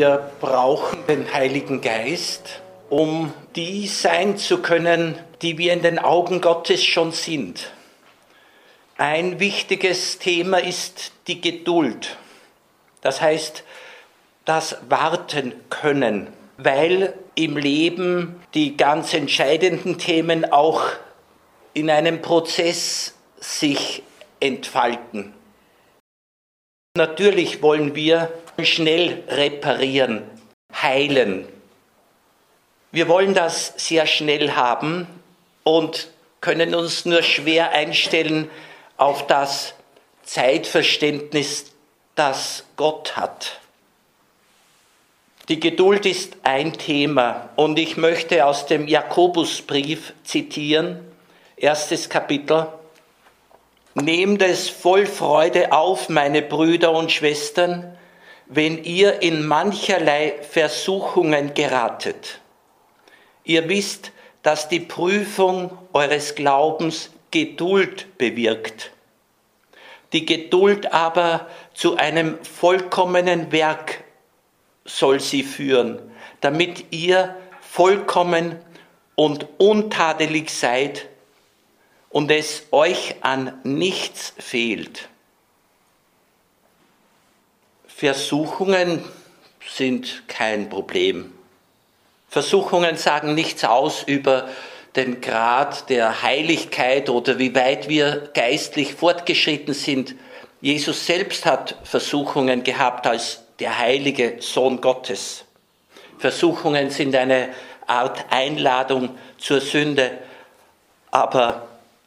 Wir brauchen den Heiligen Geist, um die sein zu können, die wir in den Augen Gottes schon sind. Ein wichtiges Thema ist die Geduld. Das heißt, das Warten können, weil im Leben die ganz entscheidenden Themen auch in einem Prozess sich entfalten. Natürlich wollen wir schnell reparieren, heilen. Wir wollen das sehr schnell haben und können uns nur schwer einstellen auf das Zeitverständnis, das Gott hat. Die Geduld ist ein Thema und ich möchte aus dem Jakobusbrief zitieren, erstes Kapitel. Nehmt es voll Freude auf, meine Brüder und Schwestern, wenn ihr in mancherlei Versuchungen geratet. Ihr wisst, dass die Prüfung eures Glaubens Geduld bewirkt. Die Geduld aber zu einem vollkommenen Werk soll sie führen, damit ihr vollkommen und untadelig seid und es euch an nichts fehlt. Versuchungen sind kein Problem. Versuchungen sagen nichts aus über den Grad der Heiligkeit oder wie weit wir geistlich fortgeschritten sind. Jesus selbst hat Versuchungen gehabt als der heilige Sohn Gottes. Versuchungen sind eine Art Einladung zur Sünde, aber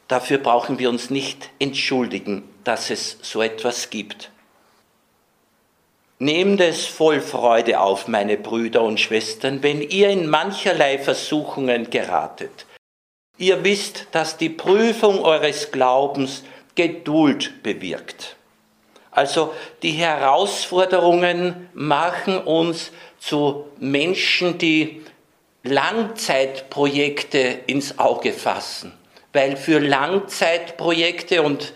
Dafür brauchen wir uns nicht entschuldigen, dass es so etwas gibt. Nehmt es voll Freude auf, meine Brüder und Schwestern, wenn ihr in mancherlei Versuchungen geratet. Ihr wisst, dass die Prüfung eures Glaubens Geduld bewirkt. Also die Herausforderungen machen uns zu Menschen, die Langzeitprojekte ins Auge fassen weil für Langzeitprojekte und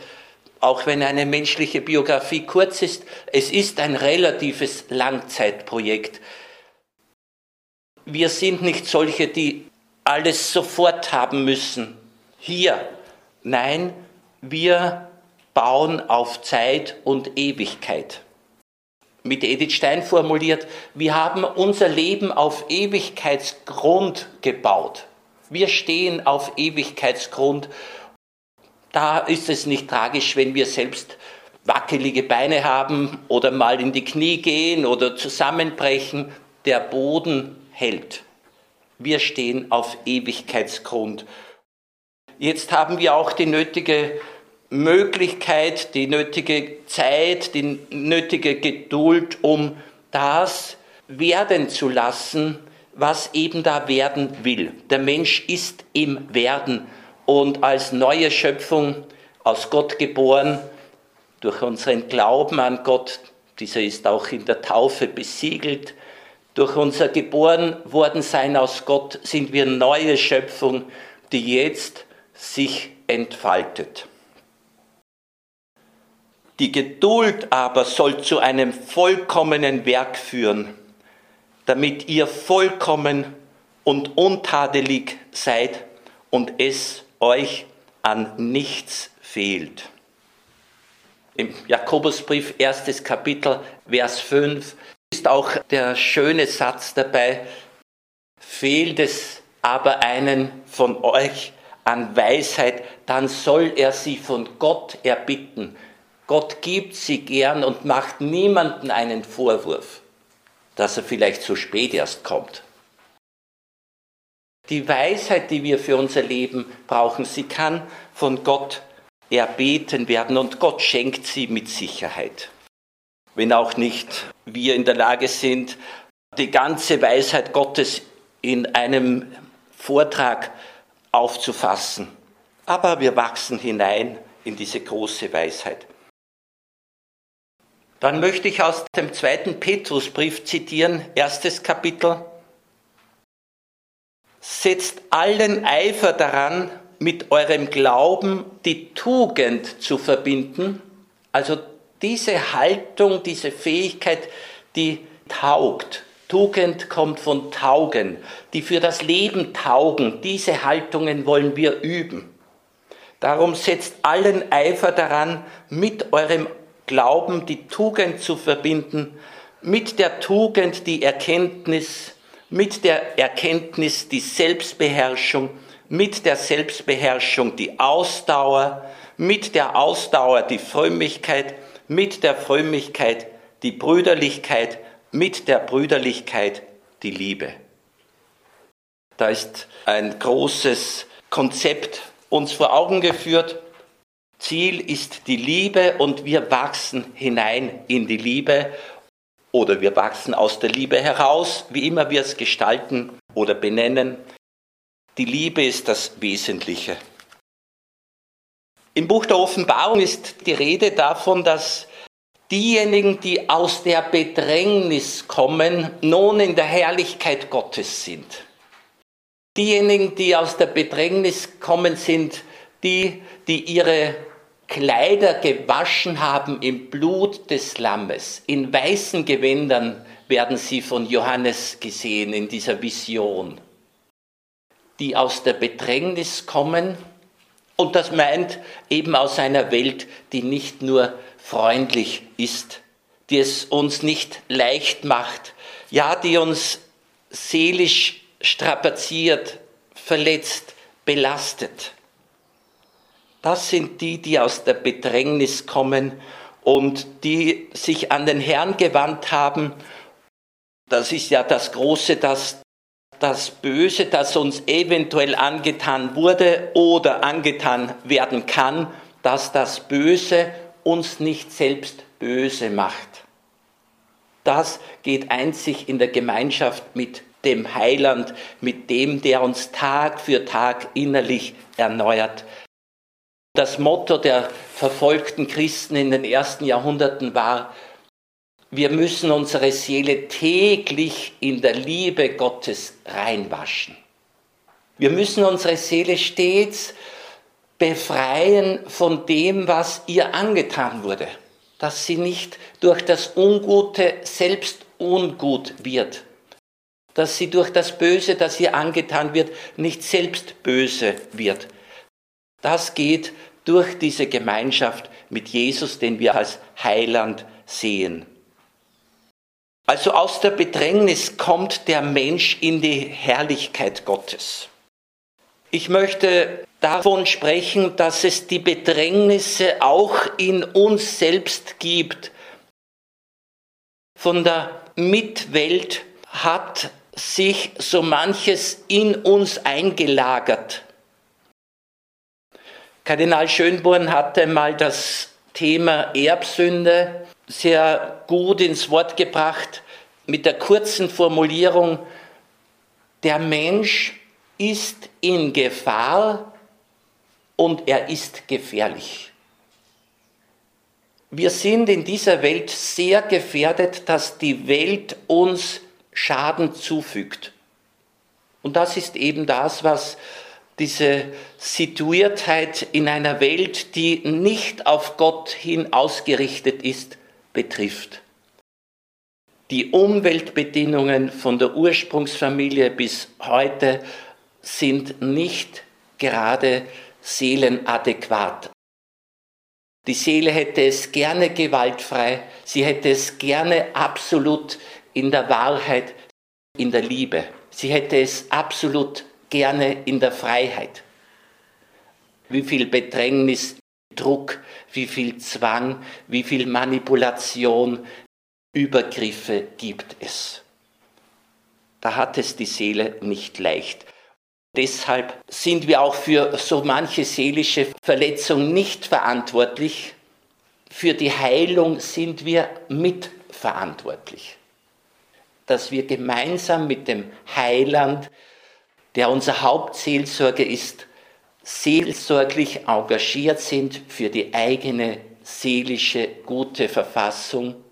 auch wenn eine menschliche Biografie kurz ist, es ist ein relatives Langzeitprojekt. Wir sind nicht solche, die alles sofort haben müssen. Hier. Nein, wir bauen auf Zeit und Ewigkeit. Mit Edith Stein formuliert, wir haben unser Leben auf Ewigkeitsgrund gebaut. Wir stehen auf Ewigkeitsgrund. Da ist es nicht tragisch, wenn wir selbst wackelige Beine haben oder mal in die Knie gehen oder zusammenbrechen. Der Boden hält. Wir stehen auf Ewigkeitsgrund. Jetzt haben wir auch die nötige Möglichkeit, die nötige Zeit, die nötige Geduld, um das werden zu lassen, was eben da werden will. Der Mensch ist im Werden und als neue Schöpfung aus Gott geboren, durch unseren Glauben an Gott, dieser ist auch in der Taufe besiegelt, durch unser geboren worden sein aus Gott sind wir neue Schöpfung, die jetzt sich entfaltet. Die Geduld aber soll zu einem vollkommenen Werk führen damit ihr vollkommen und untadelig seid und es euch an nichts fehlt. Im Jakobusbrief, erstes Kapitel, Vers 5, ist auch der schöne Satz dabei, fehlt es aber einen von euch an Weisheit, dann soll er sie von Gott erbitten. Gott gibt sie gern und macht niemanden einen Vorwurf dass er vielleicht zu spät erst kommt. Die Weisheit, die wir für unser Leben brauchen, sie kann von Gott erbeten werden und Gott schenkt sie mit Sicherheit. Wenn auch nicht wir in der Lage sind, die ganze Weisheit Gottes in einem Vortrag aufzufassen. Aber wir wachsen hinein in diese große Weisheit. Dann möchte ich aus dem zweiten Petrusbrief zitieren, erstes Kapitel. Setzt allen Eifer daran, mit eurem Glauben die Tugend zu verbinden, also diese Haltung, diese Fähigkeit, die taugt, Tugend kommt von Taugen, die für das Leben taugen. Diese Haltungen wollen wir üben. Darum setzt allen Eifer daran, mit eurem Glauben die Tugend zu verbinden, mit der Tugend die Erkenntnis, mit der Erkenntnis die Selbstbeherrschung, mit der Selbstbeherrschung die Ausdauer, mit der Ausdauer die Frömmigkeit, mit der Frömmigkeit die Brüderlichkeit, mit der Brüderlichkeit die Liebe. Da ist ein großes Konzept uns vor Augen geführt. Ziel ist die Liebe und wir wachsen hinein in die Liebe oder wir wachsen aus der Liebe heraus, wie immer wir es gestalten oder benennen. Die Liebe ist das Wesentliche. Im Buch der Offenbarung ist die Rede davon, dass diejenigen, die aus der Bedrängnis kommen, nun in der Herrlichkeit Gottes sind. Diejenigen, die aus der Bedrängnis kommen, sind die, die ihre Kleider gewaschen haben im Blut des Lammes. In weißen Gewändern werden sie von Johannes gesehen in dieser Vision. Die aus der Bedrängnis kommen, und das meint eben aus einer Welt, die nicht nur freundlich ist, die es uns nicht leicht macht, ja, die uns seelisch strapaziert, verletzt, belastet. Das sind die, die aus der Bedrängnis kommen und die sich an den Herrn gewandt haben. Das ist ja das Große, dass das Böse, das uns eventuell angetan wurde oder angetan werden kann, dass das Böse uns nicht selbst böse macht. Das geht einzig in der Gemeinschaft mit dem Heiland, mit dem, der uns Tag für Tag innerlich erneuert. Das Motto der verfolgten Christen in den ersten Jahrhunderten war, wir müssen unsere Seele täglich in der Liebe Gottes reinwaschen. Wir müssen unsere Seele stets befreien von dem, was ihr angetan wurde, dass sie nicht durch das Ungute selbst ungut wird, dass sie durch das Böse, das ihr angetan wird, nicht selbst böse wird. Das geht durch diese Gemeinschaft mit Jesus, den wir als Heiland sehen. Also aus der Bedrängnis kommt der Mensch in die Herrlichkeit Gottes. Ich möchte davon sprechen, dass es die Bedrängnisse auch in uns selbst gibt. Von der Mitwelt hat sich so manches in uns eingelagert. Kardinal Schönborn hatte mal das Thema Erbsünde sehr gut ins Wort gebracht mit der kurzen Formulierung, der Mensch ist in Gefahr und er ist gefährlich. Wir sind in dieser Welt sehr gefährdet, dass die Welt uns Schaden zufügt. Und das ist eben das, was diese Situiertheit in einer Welt, die nicht auf Gott hin ausgerichtet ist, betrifft. Die Umweltbedingungen von der Ursprungsfamilie bis heute sind nicht gerade seelenadäquat. Die Seele hätte es gerne gewaltfrei, sie hätte es gerne absolut in der Wahrheit, in der Liebe. Sie hätte es absolut gerne in der Freiheit. Wie viel Bedrängnis, Druck, wie viel Zwang, wie viel Manipulation, Übergriffe gibt es. Da hat es die Seele nicht leicht. Deshalb sind wir auch für so manche seelische Verletzung nicht verantwortlich. Für die Heilung sind wir mitverantwortlich. Dass wir gemeinsam mit dem Heiland, der unser Hauptseelsorger ist, seelsorglich engagiert sind für die eigene seelische gute Verfassung.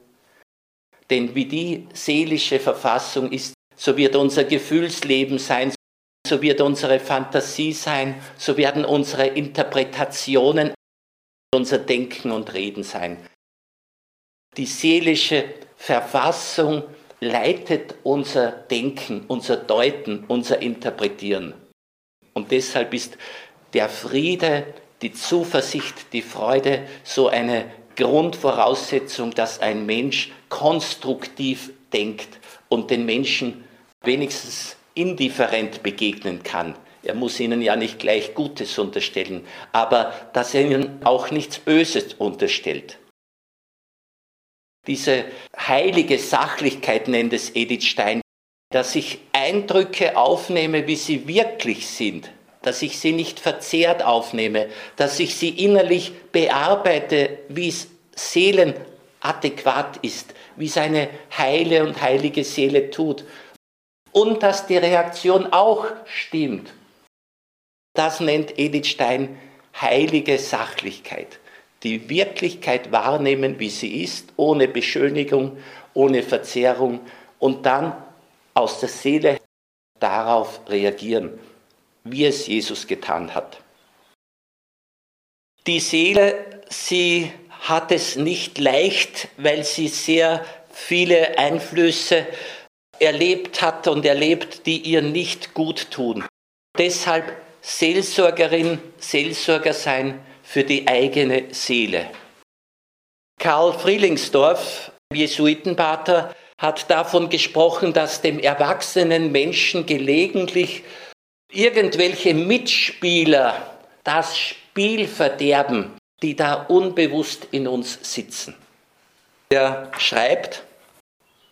Denn wie die seelische Verfassung ist, so wird unser Gefühlsleben sein, so wird unsere Fantasie sein, so werden unsere Interpretationen, unser Denken und Reden sein. Die seelische Verfassung leitet unser Denken, unser Deuten, unser Interpretieren. Und deshalb ist der Friede, die Zuversicht, die Freude so eine Grundvoraussetzung, dass ein Mensch konstruktiv denkt und den Menschen wenigstens indifferent begegnen kann. Er muss ihnen ja nicht gleich Gutes unterstellen, aber dass er ihnen auch nichts Böses unterstellt. Diese heilige Sachlichkeit nennt es Edith Stein, dass ich Eindrücke aufnehme, wie sie wirklich sind, dass ich sie nicht verzehrt aufnehme, dass ich sie innerlich bearbeite, wie es seelenadäquat ist, wie seine heile und heilige Seele tut. Und dass die Reaktion auch stimmt. Das nennt Edith Stein heilige Sachlichkeit. Die Wirklichkeit wahrnehmen, wie sie ist, ohne Beschönigung, ohne Verzerrung und dann aus der Seele darauf reagieren wie es Jesus getan hat. Die Seele, sie hat es nicht leicht, weil sie sehr viele Einflüsse erlebt hat und erlebt, die ihr nicht gut tun. Deshalb Seelsorgerin, Seelsorger sein für die eigene Seele. Karl Frielingsdorf, Jesuitenpater, hat davon gesprochen, dass dem erwachsenen Menschen gelegentlich irgendwelche Mitspieler das Spiel verderben, die da unbewusst in uns sitzen. Er schreibt,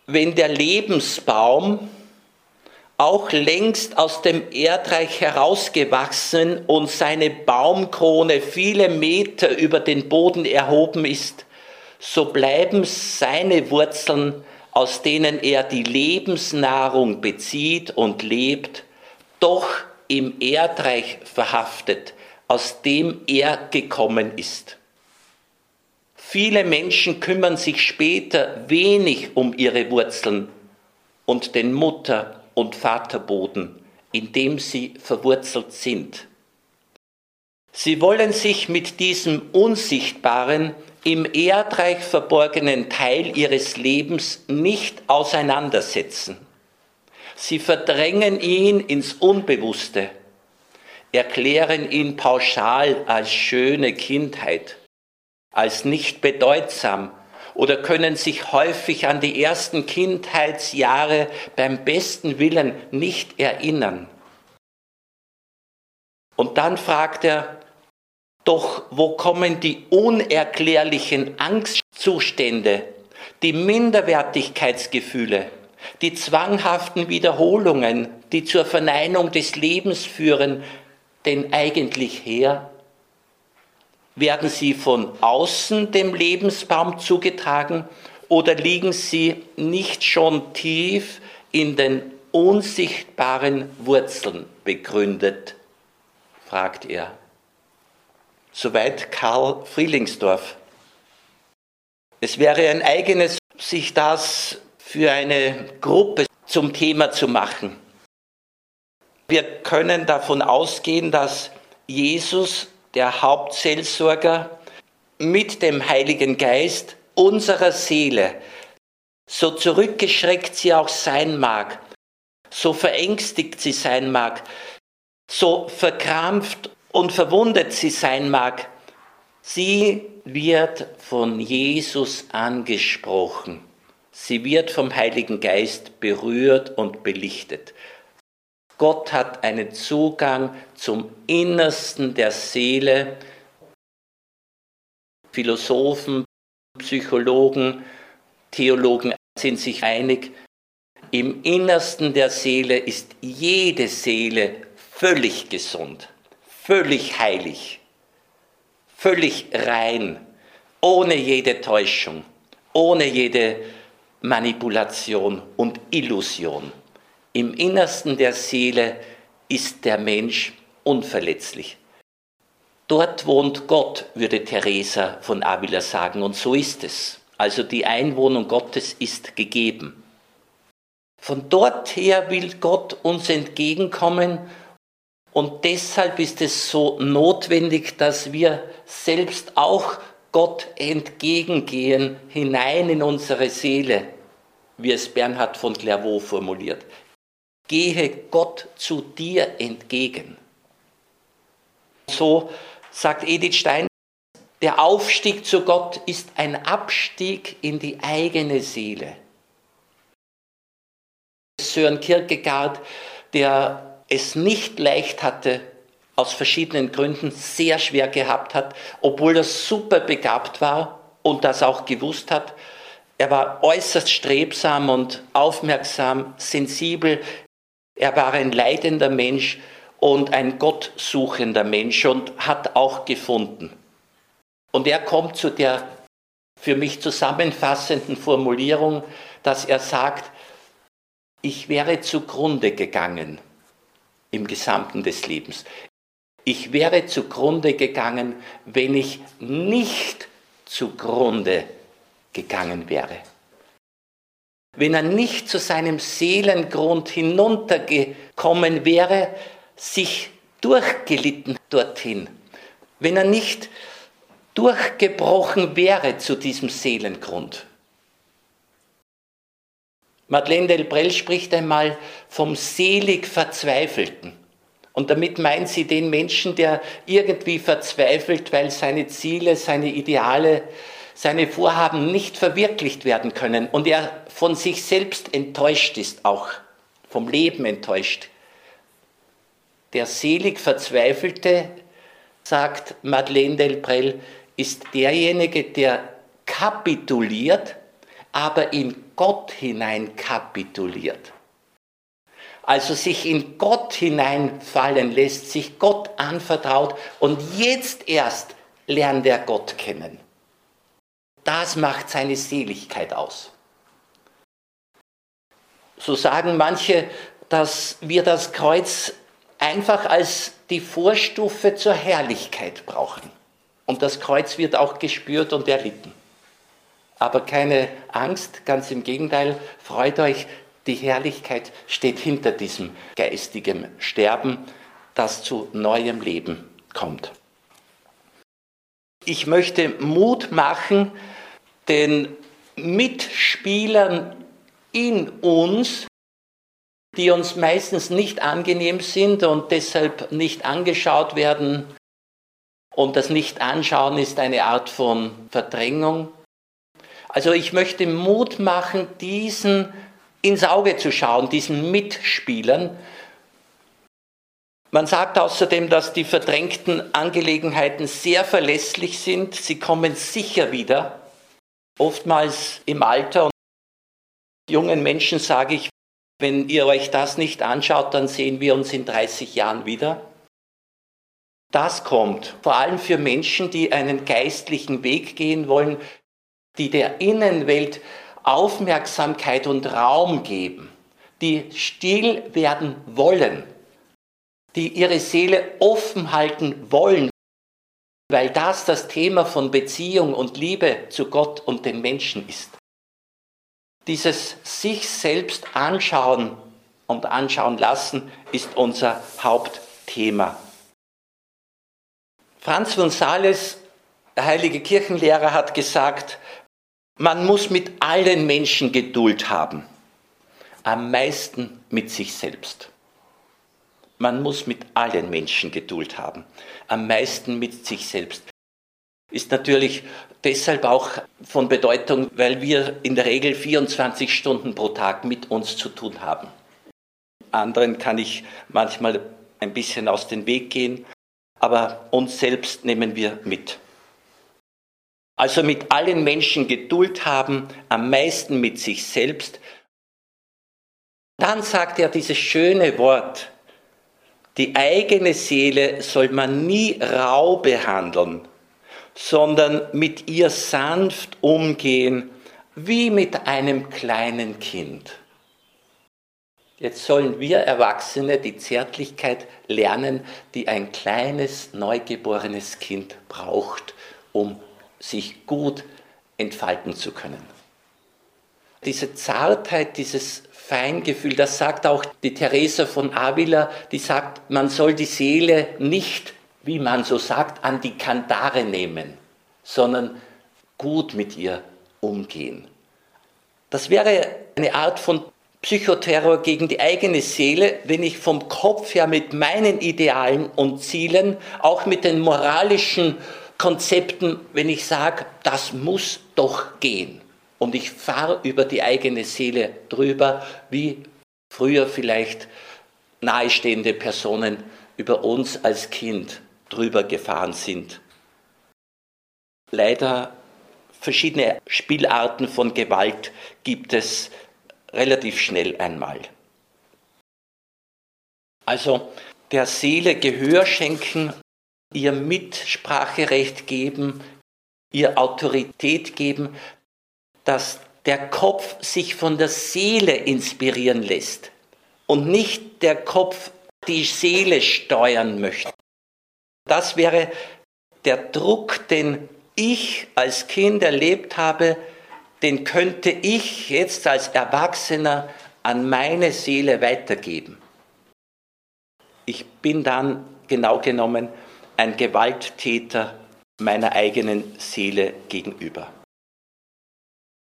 wenn der Lebensbaum auch längst aus dem Erdreich herausgewachsen und seine Baumkrone viele Meter über den Boden erhoben ist, so bleiben seine Wurzeln, aus denen er die Lebensnahrung bezieht und lebt, doch im Erdreich verhaftet, aus dem er gekommen ist. Viele Menschen kümmern sich später wenig um ihre Wurzeln und den Mutter- und Vaterboden, in dem sie verwurzelt sind. Sie wollen sich mit diesem unsichtbaren, im Erdreich verborgenen Teil ihres Lebens nicht auseinandersetzen. Sie verdrängen ihn ins Unbewusste, erklären ihn pauschal als schöne Kindheit, als nicht bedeutsam oder können sich häufig an die ersten Kindheitsjahre beim besten Willen nicht erinnern. Und dann fragt er, doch wo kommen die unerklärlichen Angstzustände, die Minderwertigkeitsgefühle, die zwanghaften Wiederholungen, die zur Verneinung des Lebens führen, denn eigentlich her? Werden sie von außen dem Lebensbaum zugetragen oder liegen sie nicht schon tief in den unsichtbaren Wurzeln begründet? fragt er. Soweit Karl Frielingsdorf. Es wäre ein eigenes, sich das für eine Gruppe zum Thema zu machen. Wir können davon ausgehen, dass Jesus, der Hauptseelsorger, mit dem Heiligen Geist unserer Seele, so zurückgeschreckt sie auch sein mag, so verängstigt sie sein mag, so verkrampft und verwundet sie sein mag, sie wird von Jesus angesprochen. Sie wird vom Heiligen Geist berührt und belichtet. Gott hat einen Zugang zum Innersten der Seele. Philosophen, Psychologen, Theologen sind sich einig, im Innersten der Seele ist jede Seele völlig gesund, völlig heilig, völlig rein, ohne jede Täuschung, ohne jede Manipulation und Illusion. Im Innersten der Seele ist der Mensch unverletzlich. Dort wohnt Gott, würde Teresa von Avila sagen, und so ist es. Also die Einwohnung Gottes ist gegeben. Von dort her will Gott uns entgegenkommen und deshalb ist es so notwendig, dass wir selbst auch Gott entgegengehen, hinein in unsere Seele, wie es Bernhard von Clairvaux formuliert. Gehe Gott zu dir entgegen. So sagt Edith Stein, der Aufstieg zu Gott ist ein Abstieg in die eigene Seele. Sören Kierkegaard, der es nicht leicht hatte, aus verschiedenen Gründen sehr schwer gehabt hat, obwohl er super begabt war und das auch gewusst hat. Er war äußerst strebsam und aufmerksam, sensibel. Er war ein leidender Mensch und ein gottsuchender Mensch und hat auch gefunden. Und er kommt zu der für mich zusammenfassenden Formulierung, dass er sagt, ich wäre zugrunde gegangen im Gesamten des Lebens. Ich wäre zugrunde gegangen, wenn ich nicht zugrunde gegangen wäre. Wenn er nicht zu seinem Seelengrund hinuntergekommen wäre, sich durchgelitten dorthin. Wenn er nicht durchgebrochen wäre zu diesem Seelengrund. Madeleine Delbrel spricht einmal vom selig Verzweifelten. Und damit meint sie den Menschen, der irgendwie verzweifelt, weil seine Ziele, seine Ideale, seine Vorhaben nicht verwirklicht werden können und er von sich selbst enttäuscht ist, auch vom Leben enttäuscht. Der selig Verzweifelte, sagt Madeleine Delbrel, ist derjenige, der kapituliert, aber in Gott hinein kapituliert. Also sich in Gott hineinfallen lässt, sich Gott anvertraut und jetzt erst lernt er Gott kennen. Das macht seine Seligkeit aus. So sagen manche, dass wir das Kreuz einfach als die Vorstufe zur Herrlichkeit brauchen. Und das Kreuz wird auch gespürt und erlitten. Aber keine Angst, ganz im Gegenteil, freut euch, die Herrlichkeit steht hinter diesem geistigen Sterben, das zu neuem Leben kommt. Ich möchte Mut machen den Mitspielern in uns, die uns meistens nicht angenehm sind und deshalb nicht angeschaut werden. Und das Nicht-Anschauen ist eine Art von Verdrängung. Also ich möchte Mut machen, diesen ins Auge zu schauen, diesen Mitspielern. Man sagt außerdem, dass die verdrängten Angelegenheiten sehr verlässlich sind. Sie kommen sicher wieder, oftmals im Alter. Und jungen Menschen sage ich, wenn ihr euch das nicht anschaut, dann sehen wir uns in 30 Jahren wieder. Das kommt vor allem für Menschen, die einen geistlichen Weg gehen wollen, die der Innenwelt Aufmerksamkeit und Raum geben, die still werden wollen, die ihre Seele offen halten wollen, weil das das Thema von Beziehung und Liebe zu Gott und den Menschen ist. Dieses sich selbst anschauen und anschauen lassen ist unser Hauptthema. Franz von Sales, der heilige Kirchenlehrer, hat gesagt, man muss mit allen Menschen Geduld haben, am meisten mit sich selbst. Man muss mit allen Menschen Geduld haben, am meisten mit sich selbst. Ist natürlich deshalb auch von Bedeutung, weil wir in der Regel 24 Stunden pro Tag mit uns zu tun haben. Anderen kann ich manchmal ein bisschen aus dem Weg gehen, aber uns selbst nehmen wir mit. Also mit allen Menschen Geduld haben, am meisten mit sich selbst. Dann sagt er dieses schöne Wort, die eigene Seele soll man nie rau behandeln, sondern mit ihr sanft umgehen, wie mit einem kleinen Kind. Jetzt sollen wir Erwachsene die Zärtlichkeit lernen, die ein kleines, neugeborenes Kind braucht, um sich gut entfalten zu können. Diese Zartheit, dieses Feingefühl, das sagt auch die Theresa von Avila, die sagt, man soll die Seele nicht, wie man so sagt, an die Kandare nehmen, sondern gut mit ihr umgehen. Das wäre eine Art von Psychoterror gegen die eigene Seele, wenn ich vom Kopf her mit meinen Idealen und Zielen, auch mit den moralischen Konzepten, wenn ich sage, das muss doch gehen. Und ich fahre über die eigene Seele drüber, wie früher vielleicht nahestehende Personen über uns als Kind drüber gefahren sind. Leider verschiedene Spielarten von Gewalt gibt es relativ schnell einmal. Also der Seele Gehör schenken, ihr Mitspracherecht geben, ihr Autorität geben, dass der Kopf sich von der Seele inspirieren lässt und nicht der Kopf die Seele steuern möchte. Das wäre der Druck, den ich als Kind erlebt habe, den könnte ich jetzt als Erwachsener an meine Seele weitergeben. Ich bin dann genau genommen ein Gewalttäter meiner eigenen Seele gegenüber.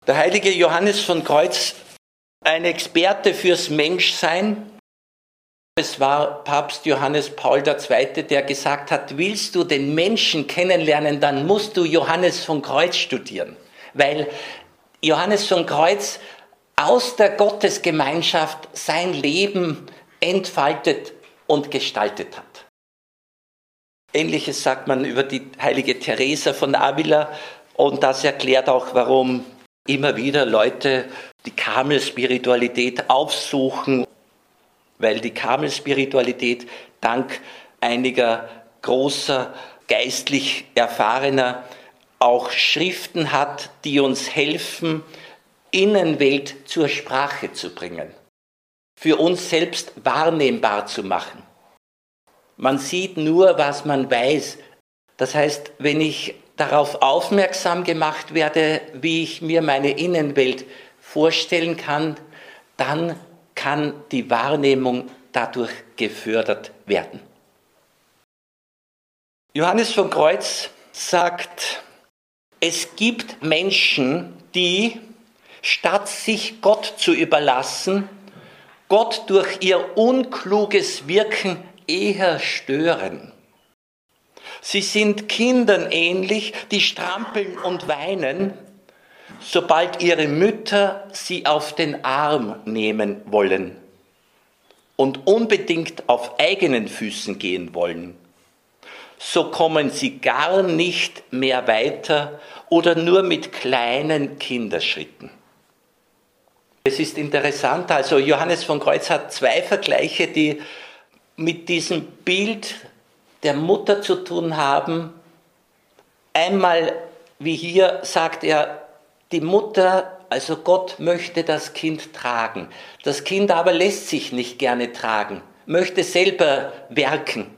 Der heilige Johannes von Kreuz, ein Experte fürs Menschsein, es war Papst Johannes Paul II., der gesagt hat, willst du den Menschen kennenlernen, dann musst du Johannes von Kreuz studieren, weil Johannes von Kreuz aus der Gottesgemeinschaft sein Leben entfaltet und gestaltet hat. Ähnliches sagt man über die heilige Teresa von Avila und das erklärt auch, warum immer wieder Leute die Karmel-Spiritualität aufsuchen, weil die Karmel-Spiritualität dank einiger großer geistlich erfahrener auch Schriften hat, die uns helfen, Innenwelt zur Sprache zu bringen, für uns selbst wahrnehmbar zu machen. Man sieht nur, was man weiß. Das heißt, wenn ich darauf aufmerksam gemacht werde, wie ich mir meine Innenwelt vorstellen kann, dann kann die Wahrnehmung dadurch gefördert werden. Johannes von Kreuz sagt, es gibt Menschen, die, statt sich Gott zu überlassen, Gott durch ihr unkluges Wirken eher stören. Sie sind Kindern ähnlich, die strampeln und weinen, sobald ihre Mütter sie auf den Arm nehmen wollen und unbedingt auf eigenen Füßen gehen wollen so kommen sie gar nicht mehr weiter oder nur mit kleinen Kinderschritten. Es ist interessant, also Johannes von Kreuz hat zwei Vergleiche, die mit diesem Bild der Mutter zu tun haben. Einmal, wie hier sagt er, die Mutter, also Gott möchte das Kind tragen. Das Kind aber lässt sich nicht gerne tragen, möchte selber werken.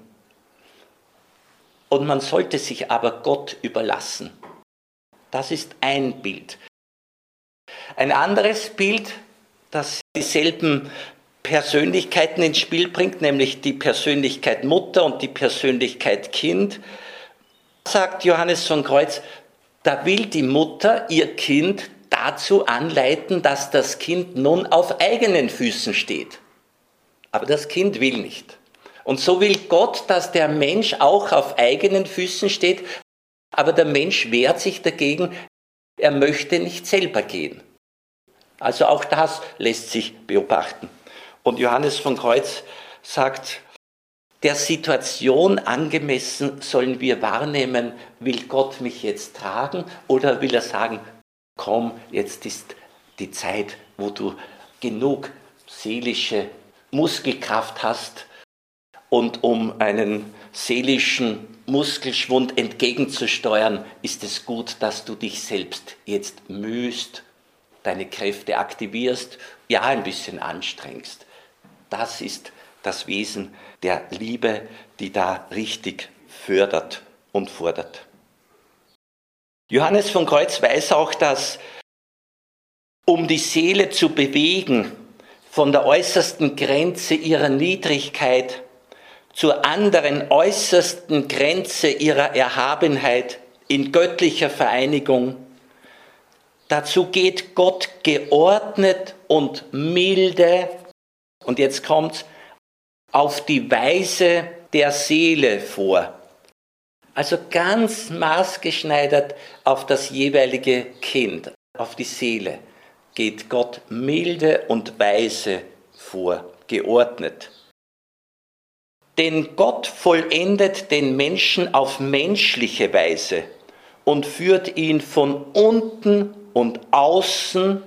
Und man sollte sich aber Gott überlassen. Das ist ein Bild. Ein anderes Bild, das dieselben Persönlichkeiten ins Spiel bringt, nämlich die Persönlichkeit Mutter und die Persönlichkeit Kind, sagt Johannes von Kreuz, da will die Mutter ihr Kind dazu anleiten, dass das Kind nun auf eigenen Füßen steht. Aber das Kind will nicht. Und so will Gott, dass der Mensch auch auf eigenen Füßen steht, aber der Mensch wehrt sich dagegen, er möchte nicht selber gehen. Also auch das lässt sich beobachten. Und Johannes von Kreuz sagt, der Situation angemessen sollen wir wahrnehmen, will Gott mich jetzt tragen oder will er sagen, komm, jetzt ist die Zeit, wo du genug seelische Muskelkraft hast, und um einen seelischen Muskelschwund entgegenzusteuern, ist es gut, dass du dich selbst jetzt mühst, deine Kräfte aktivierst, ja ein bisschen anstrengst. Das ist das Wesen der Liebe, die da richtig fördert und fordert. Johannes von Kreuz weiß auch, dass um die Seele zu bewegen, von der äußersten Grenze ihrer Niedrigkeit zur anderen äußersten Grenze ihrer Erhabenheit in göttlicher Vereinigung, Dazu geht Gott geordnet und milde, und jetzt kommt auf die Weise der Seele vor. Also ganz maßgeschneidert auf das jeweilige Kind, auf die Seele geht Gott milde und weise vor, geordnet. Denn Gott vollendet den Menschen auf menschliche Weise und führt ihn von unten und außen,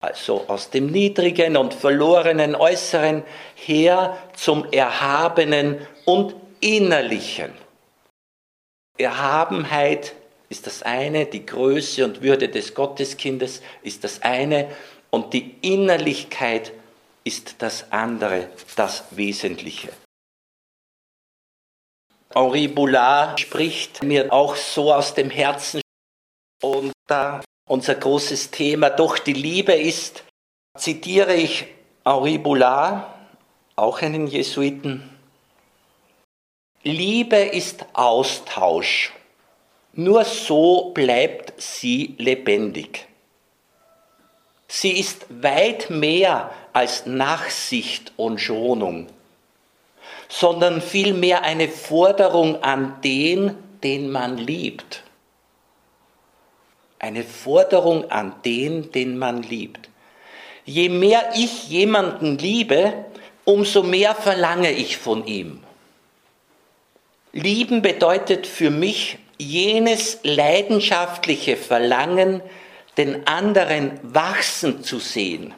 also aus dem niedrigen und verlorenen Äußeren her zum Erhabenen und Innerlichen. Erhabenheit ist das eine, die Größe und Würde des Gotteskindes ist das eine und die Innerlichkeit ist das andere, das Wesentliche. Henri Boulard spricht mir auch so aus dem Herzen und da unser großes Thema doch die Liebe ist, zitiere ich Henri Boulard, auch einen Jesuiten. Liebe ist Austausch. Nur so bleibt sie lebendig. Sie ist weit mehr als Nachsicht und Schonung, sondern vielmehr eine Forderung an den, den man liebt eine Forderung an den, den man liebt. Je mehr ich jemanden liebe, umso mehr verlange ich von ihm. Lieben bedeutet für mich jenes leidenschaftliche Verlangen, den anderen wachsen zu sehen,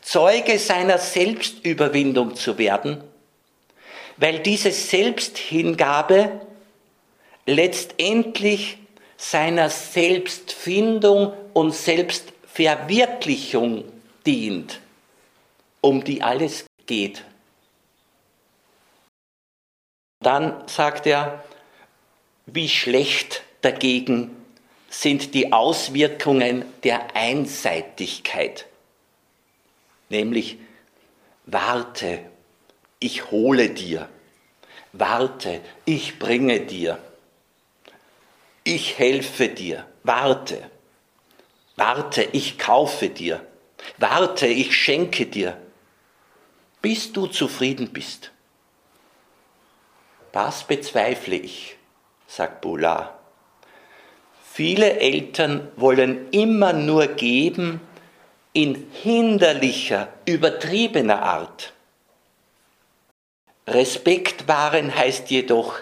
Zeuge seiner Selbstüberwindung zu werden, weil diese Selbsthingabe letztendlich seiner Selbstfindung und Selbstverwirklichung dient, um die alles geht. Dann sagt er, wie schlecht dagegen sind die Auswirkungen der Einseitigkeit, nämlich warte, ich hole dir, warte, ich bringe dir ich helfe dir, warte, warte, ich kaufe dir, warte, ich schenke dir, bis du zufrieden bist. Das bezweifle ich, sagt Boulard. Viele Eltern wollen immer nur geben in hinderlicher, übertriebener Art. Respekt wahren heißt jedoch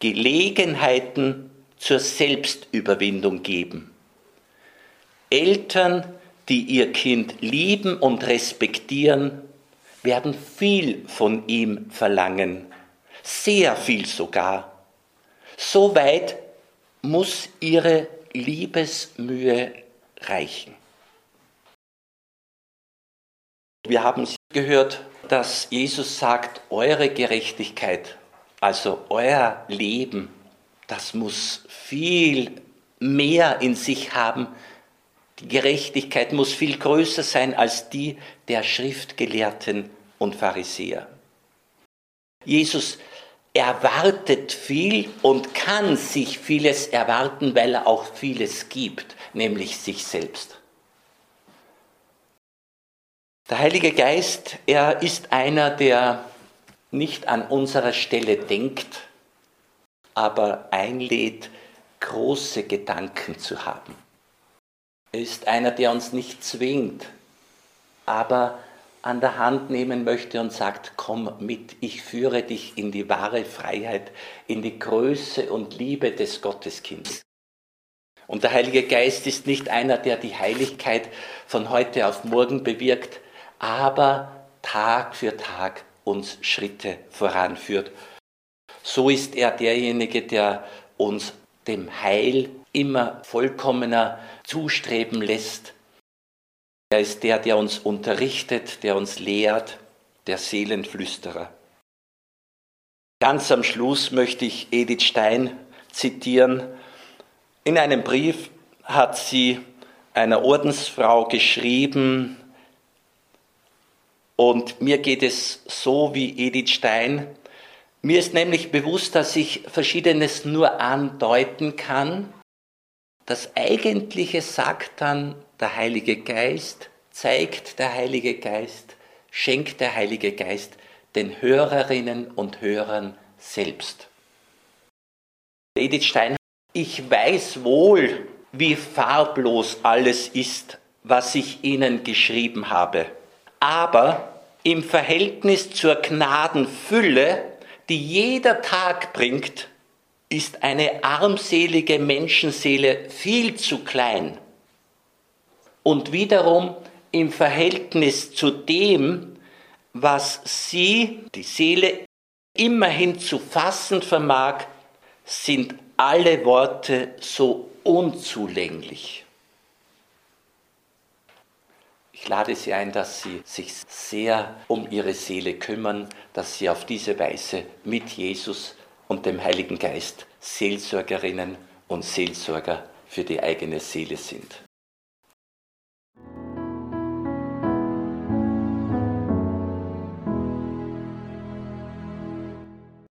Gelegenheiten zur Selbstüberwindung geben. Eltern, die ihr Kind lieben und respektieren, werden viel von ihm verlangen, sehr viel sogar. So weit muss ihre Liebesmühe reichen. Wir haben gehört, dass Jesus sagt, eure Gerechtigkeit, also euer Leben, das muss viel mehr in sich haben. Die Gerechtigkeit muss viel größer sein als die der Schriftgelehrten und Pharisäer. Jesus erwartet viel und kann sich vieles erwarten, weil er auch vieles gibt, nämlich sich selbst. Der Heilige Geist, er ist einer, der nicht an unserer Stelle denkt, aber einlädt, große Gedanken zu haben. Er ist einer, der uns nicht zwingt, aber an der Hand nehmen möchte und sagt, komm mit, ich führe dich in die wahre Freiheit, in die Größe und Liebe des Gotteskindes. Und der Heilige Geist ist nicht einer, der die Heiligkeit von heute auf morgen bewirkt, aber Tag für Tag uns Schritte voranführt so ist er derjenige, der uns dem Heil immer vollkommener zustreben lässt. Er ist der, der uns unterrichtet, der uns lehrt, der Seelenflüsterer. Ganz am Schluss möchte ich Edith Stein zitieren. In einem Brief hat sie einer Ordensfrau geschrieben, und mir geht es so wie Edith Stein, mir ist nämlich bewusst, dass ich Verschiedenes nur andeuten kann Das Eigentliche sagt dann der Heilige Geist, zeigt der Heilige Geist, schenkt der Heilige Geist den Hörerinnen und Hörern selbst. Edith Stein, ich weiß wohl, wie farblos alles ist, was ich Ihnen geschrieben habe. Aber im Verhältnis zur Gnadenfülle, die jeder Tag bringt, ist eine armselige Menschenseele viel zu klein. Und wiederum im Verhältnis zu dem, was sie, die Seele, immerhin zu fassen vermag, sind alle Worte so unzulänglich. Ich lade Sie ein, dass Sie sich sehr um Ihre Seele kümmern, dass Sie auf diese Weise mit Jesus und dem Heiligen Geist Seelsorgerinnen und Seelsorger für die eigene Seele sind.